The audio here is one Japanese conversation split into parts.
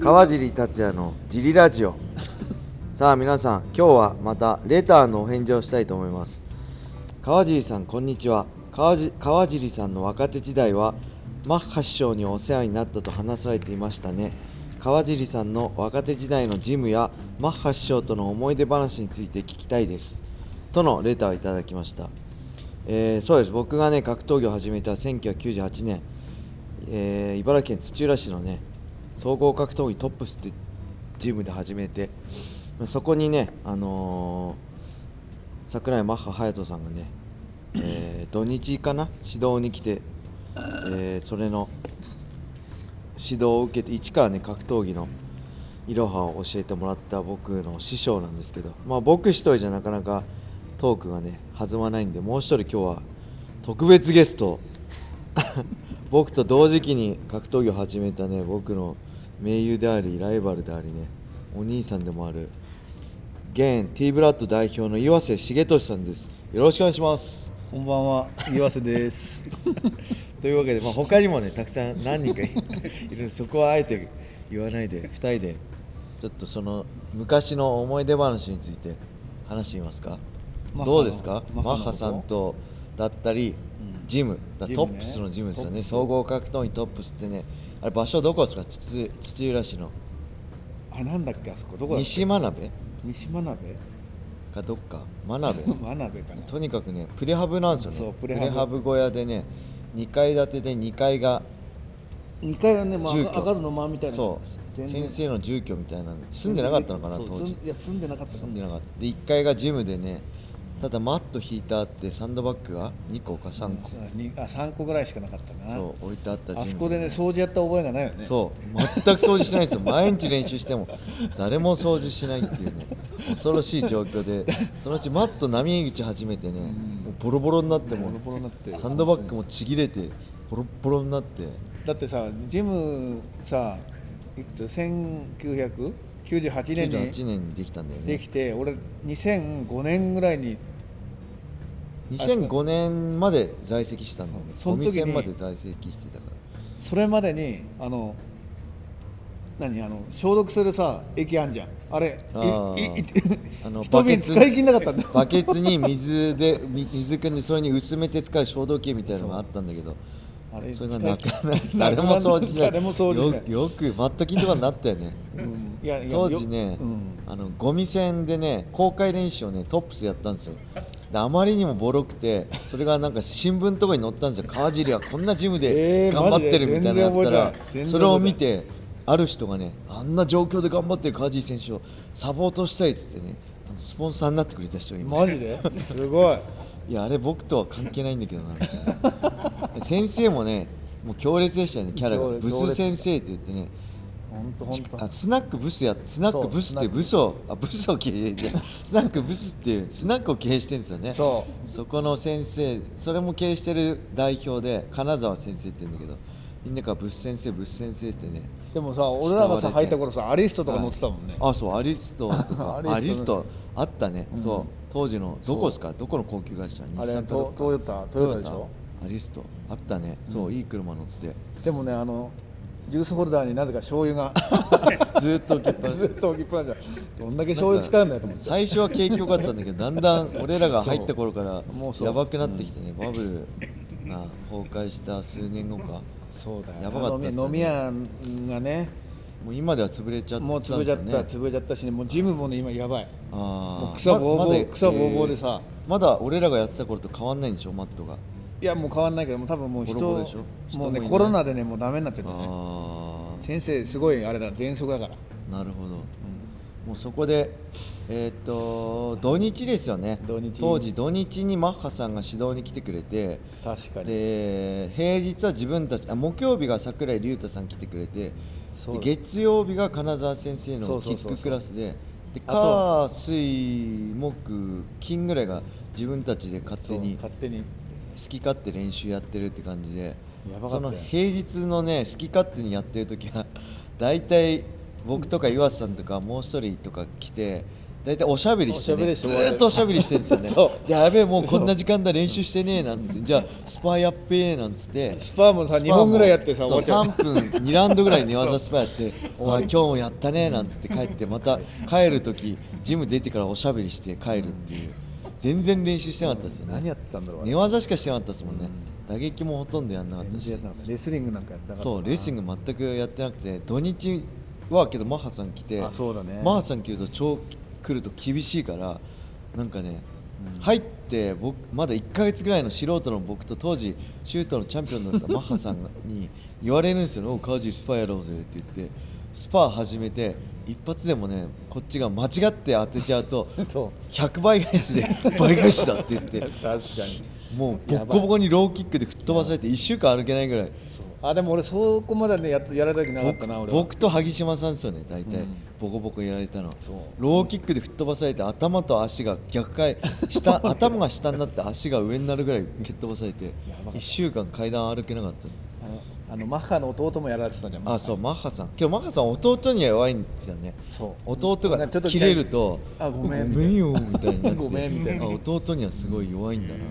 川尻達也のジリラジオ。さあ皆さん今日はまたレターのお返事をしたいと思います。川尻さんこんにちは。川川尻さんの若手時代はマッハ師匠にお世話になったと話されていましたね。川尻さんの若手時代のジムやマッハ師匠との思い出話について聞きたいです。とのレターをいただきました。えーそうです。僕がね格闘技を始めた1998年、えー茨城県土浦市のね総合格闘技トップスってジムで始めてそこにねあのー桜井マッハ隼人さんがね、えー土日かな？指導に来て、えーそれの指導を受けて一からね格闘技のいろはを教えてもらった僕の師匠なんですけどまあ僕一人じゃなかなかトークがね弾まないんでもう一人今日は特別ゲスト僕と同時期に格闘技を始めたね僕の盟友でありライバルでありねお兄さんでもある現 T ブラッド代表の岩瀬重俊さんです。よろしくお願いします。こんばんは、岩瀬です。というわけで、まあ、他にもねたくさん何人かい いる。そこはあえて言わないで2人でちょっとその昔の思い出話について話してみますか。どうですか？マッハさんとだったり、ジム。だトップスのジムですよね。総合格闘技トップスってねあれ場所どこですか？土土浦市の。あ、なんだっけ、あそこ、どこだっけ？西真鍋？西真鍋？かどっか？真鍋？真鍋かな。とにかくねプレハブなんですよね。そうプレハブ。小屋でね2階建てで2階が二階はね、まあ、住居。の間みたいな。そう。先生の住居みたいなの住んでなかったのかな当時。いや、住んでなかった住ん。でなかった。で1階がジムでねただマット引いてあってサンドバッグが2個か3個、そうにあ、三個ぐらいしかなかったな。そう置いてあったあそこでね、掃除やった覚えがないよね。そう全く掃除しないんですよ毎日練習しても誰も掃除しないっていうね恐ろしい状況でそのうちマット波打ち始めてねもうボロボロになってもボロボロになって。サンドバッグもちぎれてボロッボロになってだってさ、ジムさ、いくつ、千九百九十八年に98年にできたんだよねできて、俺二千五年ぐらいに。2005年まで在籍したんだよねおその時に。店まで在籍してたから。それまでにあの何あの消毒するさ液あんじゃん。あれあの 一瓶使い切んなかったんだ。バケツに水でみ水汲んでそれに薄めて使う消毒液みたいなのがあったんだけど。あれそれがなくな使い切誰も掃除しない。誰も掃除しない。よよくマットキンとかになったよね。うん。いや当時ね、ようん。あのゴミ戦でね公開練習をねトップスやったんですよ。であまりにもボロくてそれがなんか新聞とかに載ったんですよ。川尻はこんなジムでえー頑張ってるみたいなのあったら、それを見てある人がねあんな状況で頑張ってる川尻選手をサポートしたいっつってねスポンサーになってくれた人がいまマジで？すごい。いやあれ僕とは関係ないんだけどな。先生もねもう強烈でしたよねキャラが。ブス先生って言ってね本当本当。あスナックブスやスナックブスってブスをあブスを経営でスナックブスっていうスナックを経営してるんですよね。そそこの先生それも経営してる代表で金沢先生って言うんだけどみんなからブス先生ブス先生ってねでもさ俺らがさ入った頃さアリストとか乗ってたもんね。あそうアリストとか。ア アリストあったね、そう。当時のどこですか？どこの高級会社？日産かどっか。トトヨタトヨタでしょ。アリスト。あったね。そう、いい車乗って。でもねあのジュースホルダーになぜか醤油が。ずーっと置きっぱなし。ずっと置きっぱなしだ。どんだけ醤油使うんだよと思って最初は景気良かったんだけどだんだん俺らが入った頃から もうやばくなってきてね、バブルが崩壊した数年後か。そうだよやばかったっすよね。飲み屋がね。もう今では潰れちゃったんもう潰れちゃった、潰れちゃったしね。もうジムもね今やばい。あー。もう草ぼうぼう、ままだ草ぼうぼうでさ、えーまだ俺らがやってた頃と変わんないんでしょマットがいやもう変わんないけどもう多分もう人ボロボロでしもうねもいないコロナでねもうダメになっててね。あ先生すごいあれだ喘息だから。あなるほど、もうそこでえーっと土日ですよね。土日。当時土日にマッハさんが指導に来てくれて確かに。で平日は自分たちあ木曜日が櫻井隆太さん来てくれてそう。で月曜日が金沢先生のそうそうそうそう。キッククラスでであと火水木金ぐらいが自分たちで勝そう手に勝手に好き勝手練習やってるって感じでその平日のね好き勝手にやってる時は大体僕とか岩瀬さんとかもう一人とか来て大体おしゃべりしてねずーっとおしゃべりしてるんですよね。やべえもうこんな時間だ練習してねえなんつってじゃあスパやっべえなんつってスパーもさスパ2本ぐらいやってさそう終わっち。ゃう3分2ラウンドぐらい寝技スパやってあ今日もやったねなんつって帰ってまた帰る時ジム出てからおしゃべりして帰るっていう全然練習してなかったですよね。何やってたんだろう。寝技しかしてなかったですもんね。打撃もほとんどやんなかったし。レスリングなんかやってなかったそうレーシング全くやってなくて土日はけどマッハさん来てあそうだね。マッハさん来ると超来ると厳しいからなんかね、入って僕まだ1ヶ月ぐらいの素人の僕と当時シュートのチャンピオンだったマッハさんに言われるんですよ「おう川尻スパやろうぜ」って言ってスパ始めて一発でもねこっちが間違って当てちゃうと そう。100倍返しで倍返しだって言って。確かに。もうボッコボコにローキックで吹っ飛ばされて1週間歩けないぐらい。あでも俺そこまでねやっやられた時なかったな俺は。僕と萩島さんですよね大体、ボコボコやられたの。ローキックで吹っ飛ばされて頭と足が逆回下 頭が下になって足が上になるぐらい蹴っ飛ばされて1週間階段歩けなかったですあのマッハの弟もやられてたじゃんあそうマッハさん。けどマッハさん弟には弱いんですよね。そう。弟がちょっと切れるとあごめんごめんよみたいになって。ごめんみたいな。あ弟にはすごい弱いんだな、で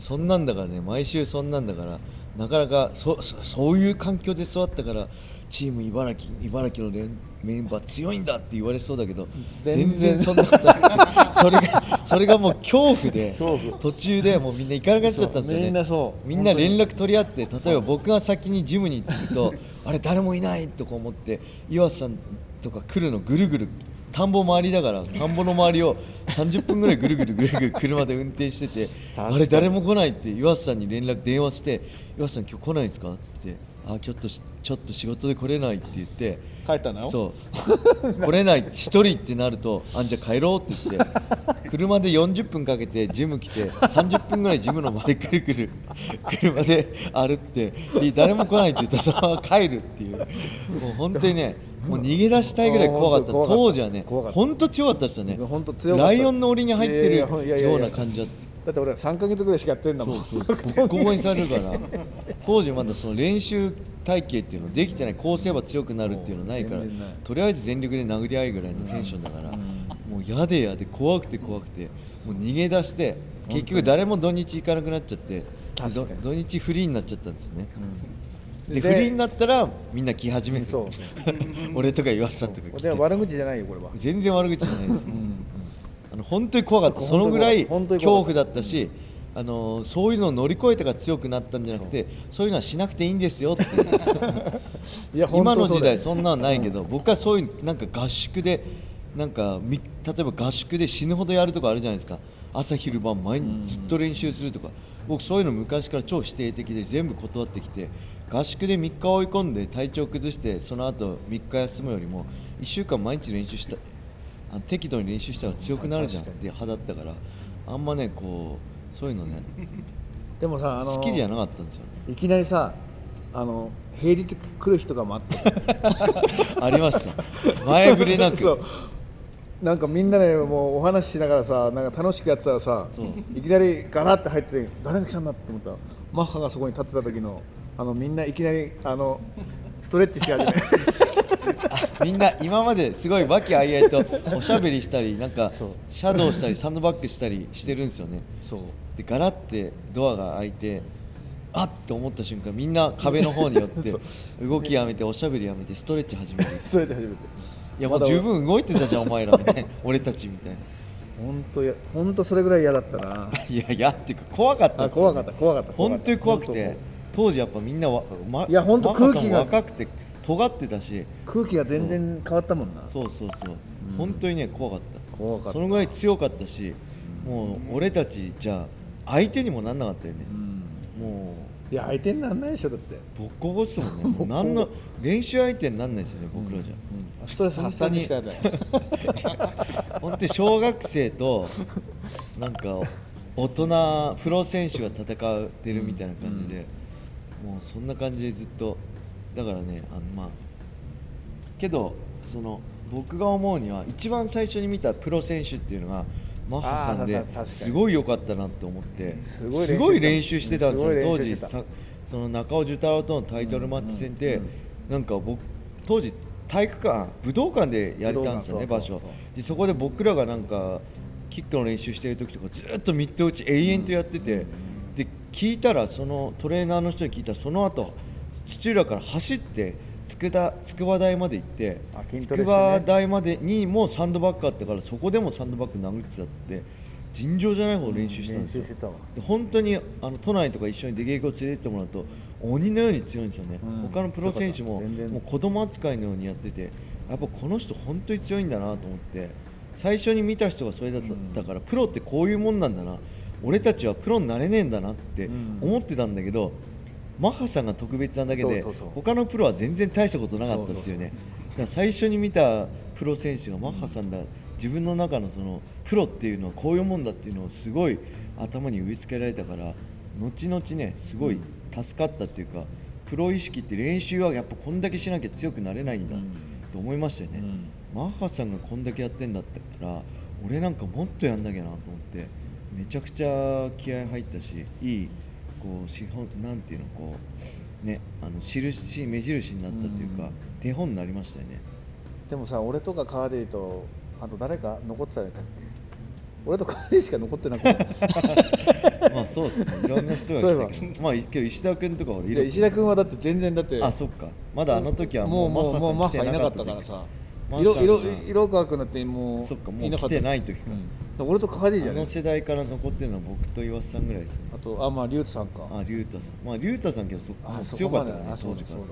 そんなんだからね毎週そんなんだからなかなかそそそういう環境で育ったからチーム茨城茨城の連メンバー強いんだって言われそうだけど全全然然そんなことない。それがそれがもう恐怖で 途中でもうみんな行かなくなっちゃったんですよね。みんなそう。みんな連絡取り合って例えば僕が先にジムに着くとあれ誰もいないとか思って岩瀬さんとか来るのぐるぐる田んぼ周りだから田んぼの周りを30分ぐらいぐるぐるぐるぐる車で運転しててあれ誰も来ないって岩瀬さんに連絡電話して岩瀬さん今日来ないんですか？っつってあちょっとしちょっと仕事で来れないって言って帰ったの？そう。来れない一人ってなるとあじゃあ帰ろうって言って車で40分かけてジム来て30分ぐらいジムの周りくるくる車で歩ってで誰も来ないって言ったらそのまま帰るっていう。もう本当にねもう逃げ出したいぐらい怖かった。当当時はね本当強かったですよね。ライオンの檻に入ってるような感じだった。だって俺3か月ぐらいしかやってんだもん。そうそうボッコボコにされるから。当時まだその練習体系っていうのできてないこうすれば強くなるっていうのないからとりあえず全力で殴り合いぐらいのテンションだから、もう嫌で嫌で怖くて怖くてもう逃げ出して結局誰も土日行かなくなっちゃって土日フリーになっちゃったんですよね、ででフリーになったらみんな来始めて俺とか岩瀬さんとか来て。悪口じゃないよこれは。全然悪口じゃないです、うん。あの本当に怖かった。そのぐらい恐怖だったし、あのそういうのを乗り越えたから強くなったんじゃなくてそう。いうのはしなくていいんですよってい や今の時代そんなのないけど、僕はそういうなんか合宿でなんかみ例えば合宿で死ぬほどやるとかあるじゃないですか。朝昼晩毎日ずっと練習するとか、僕そういうの昔から超否定的で全部断ってきて合宿で3日追い込んで体調崩してその後3日休むよりも1週間毎日練習したあの適度に練習したら強くなるじゃんって派だったからあんまねこうそういうのね。でもさあの好きじゃなかったんですよね。いきなりさあの平日来る日とかもあって ありました。前触れなく。そう。なんかみんなでもうお話ししながらさなんか楽しくやってたらさいきなりガラッて入って誰が来たんだって思った。らマッハがそこに立ってた時のあのみんないきなりあのストレッチし始めみんな今まですごい和気あいあいとおしゃべりしたりなんかシャドウしたりサンドバッグしたりしてるんですよね。そう。でガラッてドアが開いてあっって思った瞬間みんな壁の方に寄って 動きやめておしゃべりやめてストレッチ始める。ストレッチ始めて。いやもう十分動いてたじゃんお前らみたいな。俺たちみたいな。本当や本当それぐらい嫌だったな。いやいやっていうか怖かった怖かった怖かった本当に怖くて本当時やっぱみんなわ、ま、いや本当空気が若くて尖ってたし。当空気が全然変わったもんな。そうそうそう、本当にね怖かった。怖かった。そのぐらい強かったしもう俺たちじゃあ相手にもなんなかったよね、もいや相手になんないでしょだって。うボッコボコっすもんね。もう何の練習相手になんないですよね僕らじゃ、ストレス発散にしかやらない。本当に。小学生と なんか大人プロ選手が戦ってるみたいな感じで、もうそんな感じでずっとだからねあのまあけどその僕が思うには一番最初に見たプロ選手っていうのがマッハさんですごい良かったなって思ってすごい練習してたんですよ。当時その中尾寿太郎とのタイトルマッチ戦で、なんか僕当時体育館武道館でやれたんですよね場所。でそこで僕らがなんかキックの練習してる時とかずっとミット打ち永遠とやってて、で聞いたらそのトレーナーの人に聞いたらその後土浦から走って筑田筑波台まで行って筑波台までにもサンドバッグあったからそこでもサンドバッグ殴ってたっつって尋常じゃないほど練習したんですよ、で本当にあの都内とか一緒に出稽古連れてってもらうと鬼のように強いんですよね、うん。他のプロ選手ももう子供扱いのようにやっててやっぱこの人本当に強いんだなと思って最初に見た人がそれだったから、プロってこういうもんなんだな。俺たちはプロになれねえんだなって思ってたんだけど、マッハさんが特別なだけで他のプロは全然大したことなかったっていうね。だから最初に見たプロ選手がマッハさんだ自分の中のそのプロっていうのはこういうもんだっていうのをすごい頭に植え付けられたから後々ねすごい助かったっていうかプロ意識って練習はやっぱこんだけしなきゃ強くなれないんだと思いましたよね、マッハさんがこんだけやってんだったら俺なんかもっとやんなきゃなと思ってめちゃくちゃ気合入ったしいいこう資本なんていうのこうねあの印目印になったっていうか、手本になりましたよね。でもさ俺とか川ディとあと誰か残ってたんだっけ？俺と川ディしか残ってなくて まあそうっすね。いろんな人が来たけど。まあけど石田君とか俺いる石田君はだって全然だってあそっか。まだあの時はももうマッハさん来てなかったたからさ。色色色川君だってもうそっかもう来てない時か、だから俺と川ディじゃねあの世代から残ってるのは僕と岩瀬さんぐらいですね。あとあまあ竜斗さんか。あ竜太さん。まあ竜太さんけどそあそ強かったよね当時から。だ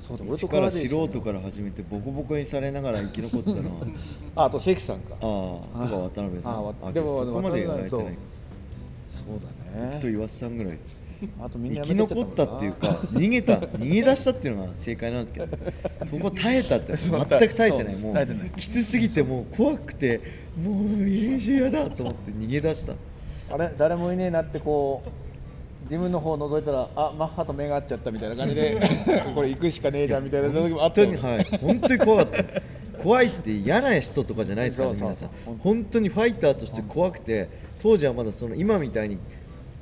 そうだそうだ俺と一から素人から始めてボコボコにされながら生き残ったのは。ああと関さんか。ああとか渡辺さん。あわあでもそこまでやられてない。かそうだね。と岩瀬さんぐらいです 生き残ったっていうか逃げた逃げ出したっていうのが正解なんですけどそこ耐えたって 全く耐えてない。もうきつすぎてもう怖くてもう練習嫌だと思って逃げ出した。あれ？誰もいねえなってこう自分の方覗いたらあマッハと目が合っちゃったみたいな感じで これ行くしかねえじゃんみたいな時もあった。よ本当にはい。本当に怖かった。怖いって嫌な人とかじゃないですからね皆さん本当にファイターとして怖くて当時はまだその今みたいに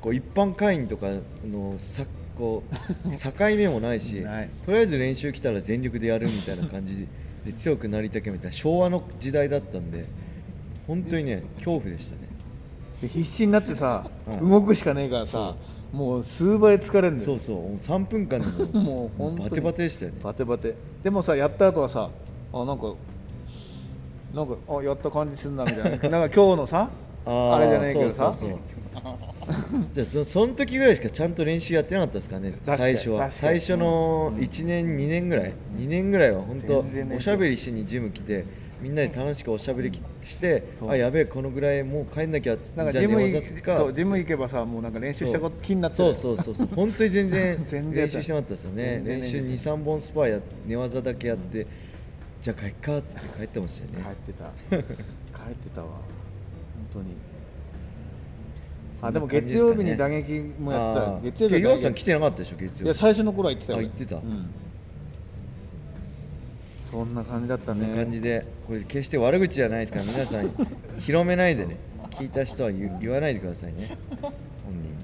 こう一般会員とかのさこう 境目もないしとりあえず練習来たら全力でやるみたいな感じで強くなりたけみたいな昭和の時代だったんで本当にね恐怖でしたね。で必死になってさ、うん。動くしかねえからさもう数倍疲れるんだよ。そうそうもう3分間でも もう本当に。バテバテでしたよね。バテバテ。でもさやった後はさあなんかなんかあやった感じすんなみたいな。なんか今日のさ ーあれじゃねえけどさ。そうそうそう じゃあそその時ぐらいしかちゃんと練習やってなかったですかね最初は。最初の1年2年ぐらい。2年ぐらいは本当おしゃべりしにジム来てみんなで楽しくおしゃべりきしてあやべえこのぐらいもう帰んなきゃっつってじゃあ寝なんかそうジム行けばさもうなんか練習したこと気になってそう。そうそうそう 本当に全然全然練習してなかったですよね。練習23本スパーや寝技だけやってじゃあ帰っかっつって帰ってましたよね。帰ってた。帰ってたわ。本当にあでも月曜日に打撃もやってた。月曜日今日岩さん来てなかったでしょ月曜日。いや最初の頃は言ってたよ。あ言ってた、そんな感じだったこんなね感じで。これ決して悪口じゃないですから皆さん 広めないでね。聞いた人は言言わないでくださいね。本人に。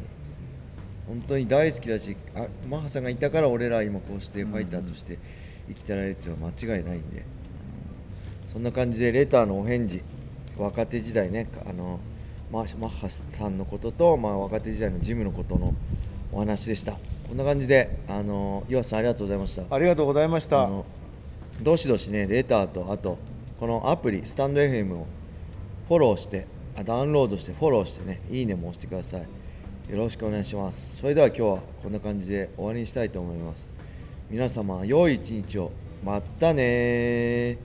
本当に大好きだしあマッハさんがいたから俺ら今こうしてファイターとして生きてられるっていうのは間違いないんで、そんな感じでレターのお返事。若手時代ね。あのマッマッハさんのことと、まあ、若手時代のジムのことのお話でした。こんな感じであの岩瀬さんありがとうございました。ありがとうございました。あのどしどしねレターとあとこのアプリスタンド FM をフォローしてあダウンロードしてフォローしてねいいねも押してください。よろしくお願いします。それでは今日はこんな感じで終わりにしたいと思います。皆様良い一日を。またねー